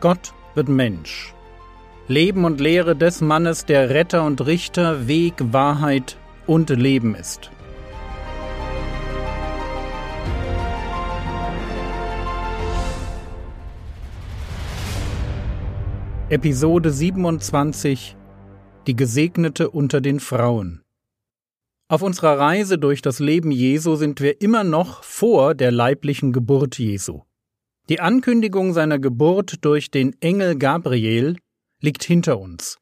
Gott wird Mensch. Leben und Lehre des Mannes, der Retter und Richter, Weg, Wahrheit und Leben ist. Episode 27 Die Gesegnete unter den Frauen Auf unserer Reise durch das Leben Jesu sind wir immer noch vor der leiblichen Geburt Jesu. Die Ankündigung seiner Geburt durch den Engel Gabriel liegt hinter uns.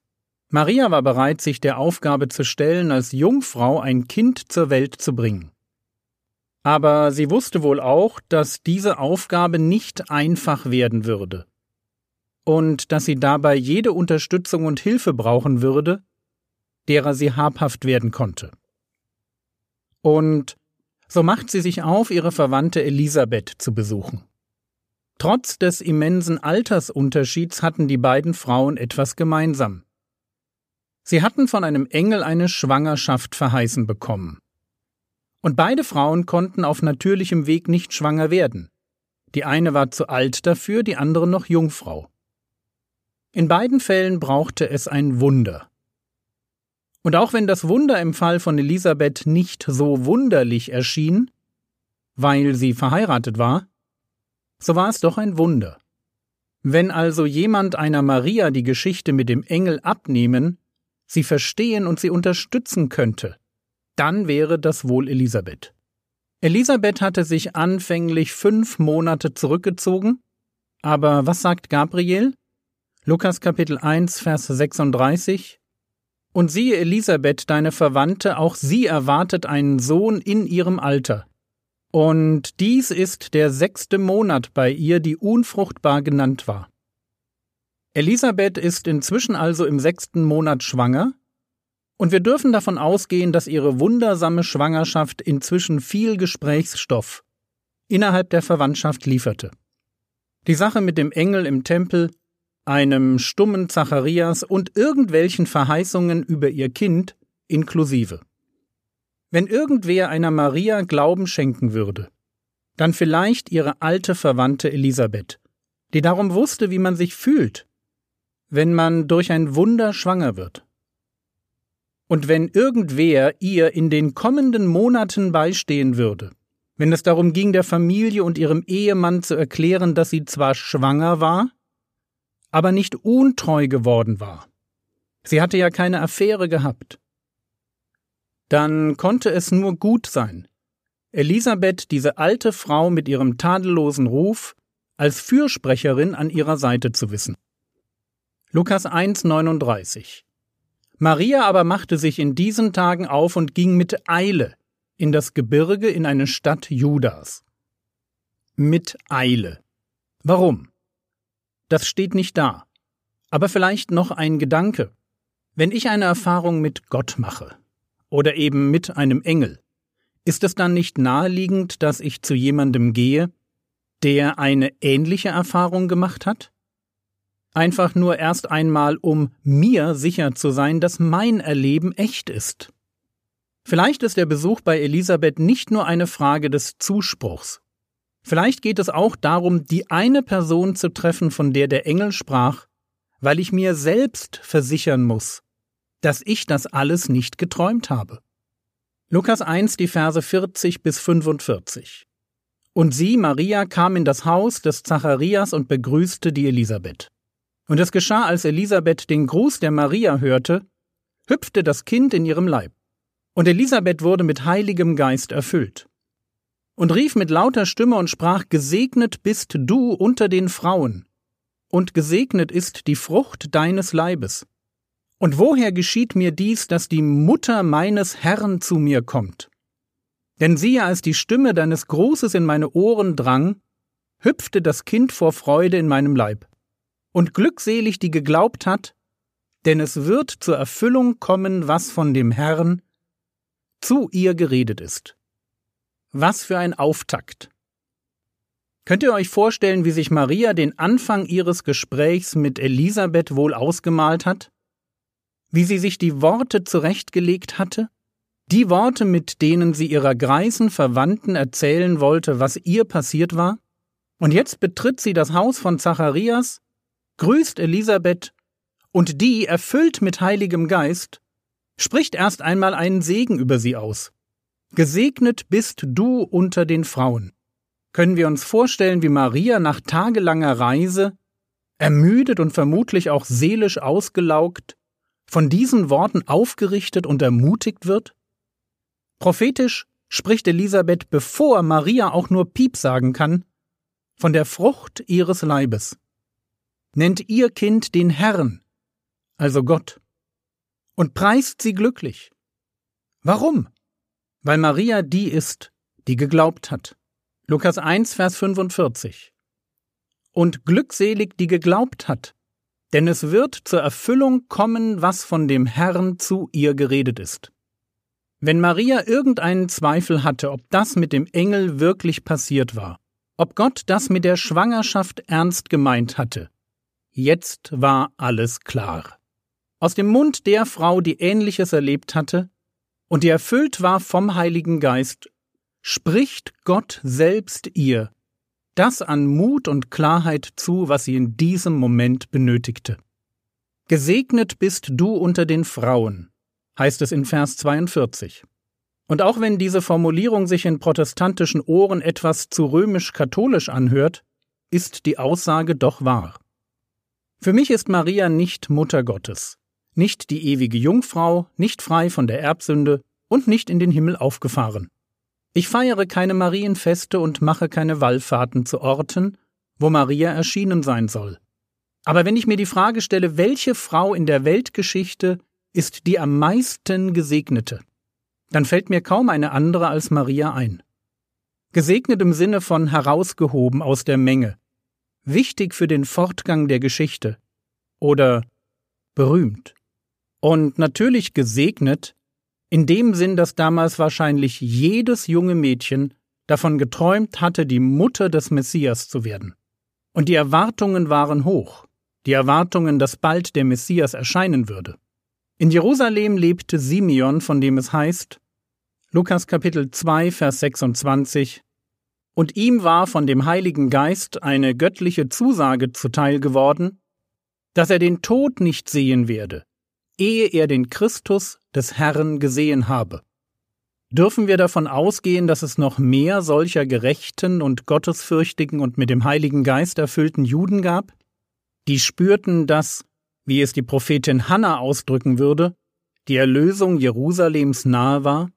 Maria war bereit, sich der Aufgabe zu stellen, als Jungfrau ein Kind zur Welt zu bringen. Aber sie wusste wohl auch, dass diese Aufgabe nicht einfach werden würde und dass sie dabei jede Unterstützung und Hilfe brauchen würde, derer sie habhaft werden konnte. Und so macht sie sich auf, ihre Verwandte Elisabeth zu besuchen. Trotz des immensen Altersunterschieds hatten die beiden Frauen etwas gemeinsam. Sie hatten von einem Engel eine Schwangerschaft verheißen bekommen. Und beide Frauen konnten auf natürlichem Weg nicht schwanger werden. Die eine war zu alt dafür, die andere noch Jungfrau. In beiden Fällen brauchte es ein Wunder. Und auch wenn das Wunder im Fall von Elisabeth nicht so wunderlich erschien, weil sie verheiratet war, so war es doch ein Wunder. Wenn also jemand einer Maria die Geschichte mit dem Engel abnehmen, sie verstehen und sie unterstützen könnte, dann wäre das wohl Elisabeth. Elisabeth hatte sich anfänglich fünf Monate zurückgezogen, aber was sagt Gabriel? Lukas Kapitel 1, Vers 36 Und siehe Elisabeth, deine Verwandte, auch sie erwartet einen Sohn in ihrem Alter, und dies ist der sechste Monat bei ihr, die unfruchtbar genannt war. Elisabeth ist inzwischen also im sechsten Monat schwanger, und wir dürfen davon ausgehen, dass ihre wundersame Schwangerschaft inzwischen viel Gesprächsstoff innerhalb der Verwandtschaft lieferte. Die Sache mit dem Engel im Tempel, einem stummen Zacharias und irgendwelchen Verheißungen über ihr Kind inklusive. Wenn irgendwer einer Maria Glauben schenken würde, dann vielleicht ihre alte Verwandte Elisabeth, die darum wusste, wie man sich fühlt, wenn man durch ein Wunder schwanger wird. Und wenn irgendwer ihr in den kommenden Monaten beistehen würde, wenn es darum ging, der Familie und ihrem Ehemann zu erklären, dass sie zwar schwanger war, aber nicht untreu geworden war. Sie hatte ja keine Affäre gehabt dann konnte es nur gut sein, Elisabeth, diese alte Frau mit ihrem tadellosen Ruf, als Fürsprecherin an ihrer Seite zu wissen. Lukas 1,39 Maria aber machte sich in diesen Tagen auf und ging mit Eile in das Gebirge in eine Stadt Judas. Mit Eile. Warum? Das steht nicht da. Aber vielleicht noch ein Gedanke. Wenn ich eine Erfahrung mit Gott mache, oder eben mit einem Engel, ist es dann nicht naheliegend, dass ich zu jemandem gehe, der eine ähnliche Erfahrung gemacht hat? Einfach nur erst einmal, um mir sicher zu sein, dass mein Erleben echt ist. Vielleicht ist der Besuch bei Elisabeth nicht nur eine Frage des Zuspruchs. Vielleicht geht es auch darum, die eine Person zu treffen, von der der Engel sprach, weil ich mir selbst versichern muss, dass ich das alles nicht geträumt habe. Lukas 1, die Verse 40 bis 45. Und sie, Maria, kam in das Haus des Zacharias und begrüßte die Elisabeth. Und es geschah, als Elisabeth den Gruß der Maria hörte, hüpfte das Kind in ihrem Leib. Und Elisabeth wurde mit heiligem Geist erfüllt. Und rief mit lauter Stimme und sprach, Gesegnet bist du unter den Frauen, und gesegnet ist die Frucht deines Leibes. Und woher geschieht mir dies, dass die Mutter meines Herrn zu mir kommt? Denn siehe, als die Stimme deines Grußes in meine Ohren drang, hüpfte das Kind vor Freude in meinem Leib. Und glückselig, die geglaubt hat, denn es wird zur Erfüllung kommen, was von dem Herrn zu ihr geredet ist. Was für ein Auftakt. Könnt ihr euch vorstellen, wie sich Maria den Anfang ihres Gesprächs mit Elisabeth wohl ausgemalt hat? Wie sie sich die Worte zurechtgelegt hatte? Die Worte, mit denen sie ihrer greisen Verwandten erzählen wollte, was ihr passiert war? Und jetzt betritt sie das Haus von Zacharias, grüßt Elisabeth, und die, erfüllt mit heiligem Geist, spricht erst einmal einen Segen über sie aus. Gesegnet bist du unter den Frauen. Können wir uns vorstellen, wie Maria nach tagelanger Reise, ermüdet und vermutlich auch seelisch ausgelaugt, von diesen Worten aufgerichtet und ermutigt wird? Prophetisch spricht Elisabeth, bevor Maria auch nur Piep sagen kann, von der Frucht ihres Leibes. Nennt ihr Kind den Herrn, also Gott, und preist sie glücklich. Warum? Weil Maria die ist, die geglaubt hat. Lukas 1, Vers 45. Und glückselig, die geglaubt hat, denn es wird zur Erfüllung kommen, was von dem Herrn zu ihr geredet ist. Wenn Maria irgendeinen Zweifel hatte, ob das mit dem Engel wirklich passiert war, ob Gott das mit der Schwangerschaft ernst gemeint hatte, jetzt war alles klar aus dem Mund der Frau, die Ähnliches erlebt hatte und die erfüllt war vom Heiligen Geist, spricht Gott selbst ihr das an Mut und Klarheit zu, was sie in diesem Moment benötigte. Gesegnet bist du unter den Frauen, heißt es in Vers 42. Und auch wenn diese Formulierung sich in protestantischen Ohren etwas zu römisch-katholisch anhört, ist die Aussage doch wahr. Für mich ist Maria nicht Mutter Gottes nicht die ewige Jungfrau, nicht frei von der Erbsünde und nicht in den Himmel aufgefahren. Ich feiere keine Marienfeste und mache keine Wallfahrten zu Orten, wo Maria erschienen sein soll. Aber wenn ich mir die Frage stelle, welche Frau in der Weltgeschichte ist die am meisten gesegnete, dann fällt mir kaum eine andere als Maria ein. Gesegnet im Sinne von herausgehoben aus der Menge, wichtig für den Fortgang der Geschichte oder berühmt. Und natürlich gesegnet, in dem Sinn, dass damals wahrscheinlich jedes junge Mädchen davon geträumt hatte, die Mutter des Messias zu werden. Und die Erwartungen waren hoch, die Erwartungen, dass bald der Messias erscheinen würde. In Jerusalem lebte Simeon, von dem es heißt, Lukas Kapitel 2, Vers 26, und ihm war von dem Heiligen Geist eine göttliche Zusage zuteil geworden, dass er den Tod nicht sehen werde, ehe er den Christus des Herrn gesehen habe. Dürfen wir davon ausgehen, dass es noch mehr solcher gerechten und gottesfürchtigen und mit dem Heiligen Geist erfüllten Juden gab? Die spürten, dass, wie es die Prophetin Hannah ausdrücken würde, die Erlösung Jerusalems nahe war?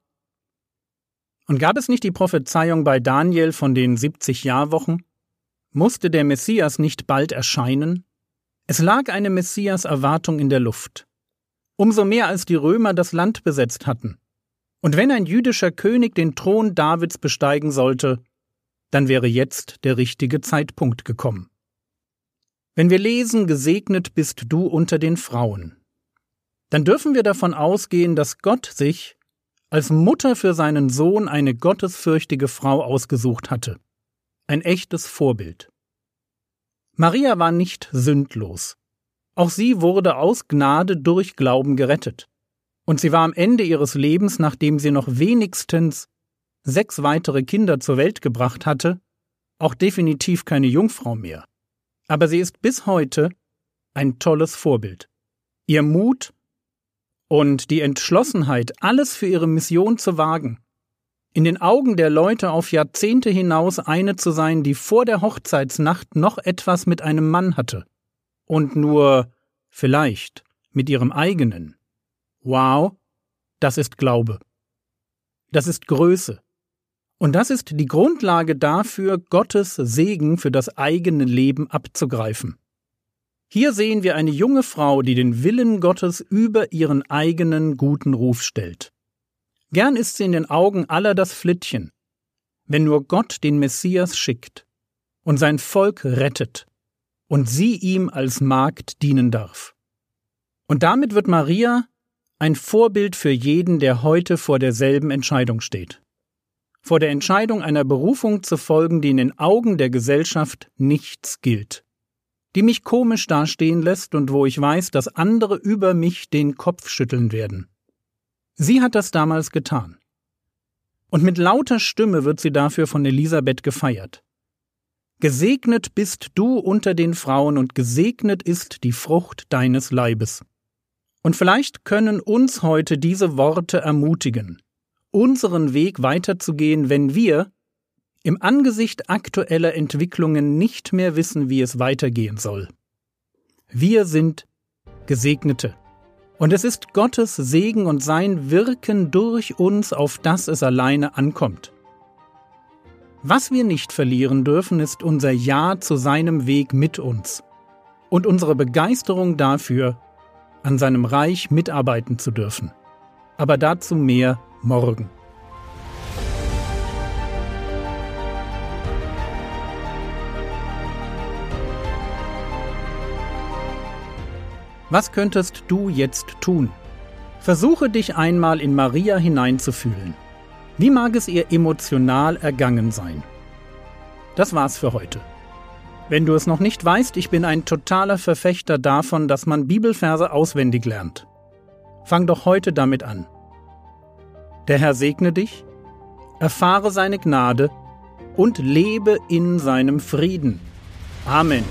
Und gab es nicht die Prophezeiung bei Daniel von den 70 Jahrwochen? Musste der Messias nicht bald erscheinen? Es lag eine Messias-Erwartung in der Luft umso mehr als die Römer das Land besetzt hatten. Und wenn ein jüdischer König den Thron Davids besteigen sollte, dann wäre jetzt der richtige Zeitpunkt gekommen. Wenn wir lesen, gesegnet bist du unter den Frauen, dann dürfen wir davon ausgehen, dass Gott sich als Mutter für seinen Sohn eine gottesfürchtige Frau ausgesucht hatte. Ein echtes Vorbild. Maria war nicht sündlos. Auch sie wurde aus Gnade durch Glauben gerettet. Und sie war am Ende ihres Lebens, nachdem sie noch wenigstens sechs weitere Kinder zur Welt gebracht hatte, auch definitiv keine Jungfrau mehr. Aber sie ist bis heute ein tolles Vorbild. Ihr Mut und die Entschlossenheit, alles für ihre Mission zu wagen, in den Augen der Leute auf Jahrzehnte hinaus eine zu sein, die vor der Hochzeitsnacht noch etwas mit einem Mann hatte, und nur vielleicht mit ihrem eigenen. Wow, das ist Glaube. Das ist Größe. Und das ist die Grundlage dafür, Gottes Segen für das eigene Leben abzugreifen. Hier sehen wir eine junge Frau, die den Willen Gottes über ihren eigenen guten Ruf stellt. Gern ist sie in den Augen aller das Flittchen, wenn nur Gott den Messias schickt und sein Volk rettet und sie ihm als Magd dienen darf. Und damit wird Maria ein Vorbild für jeden, der heute vor derselben Entscheidung steht. Vor der Entscheidung einer Berufung zu folgen, die in den Augen der Gesellschaft nichts gilt, die mich komisch dastehen lässt und wo ich weiß, dass andere über mich den Kopf schütteln werden. Sie hat das damals getan. Und mit lauter Stimme wird sie dafür von Elisabeth gefeiert. Gesegnet bist du unter den Frauen und gesegnet ist die Frucht deines Leibes. Und vielleicht können uns heute diese Worte ermutigen, unseren Weg weiterzugehen, wenn wir im Angesicht aktueller Entwicklungen nicht mehr wissen, wie es weitergehen soll. Wir sind Gesegnete. Und es ist Gottes Segen und sein Wirken durch uns, auf das es alleine ankommt. Was wir nicht verlieren dürfen, ist unser Ja zu seinem Weg mit uns und unsere Begeisterung dafür, an seinem Reich mitarbeiten zu dürfen. Aber dazu mehr morgen. Was könntest du jetzt tun? Versuche dich einmal in Maria hineinzufühlen. Wie mag es ihr emotional ergangen sein? Das war's für heute. Wenn du es noch nicht weißt, ich bin ein totaler Verfechter davon, dass man Bibelverse auswendig lernt. Fang doch heute damit an. Der Herr segne dich, erfahre seine Gnade und lebe in seinem Frieden. Amen.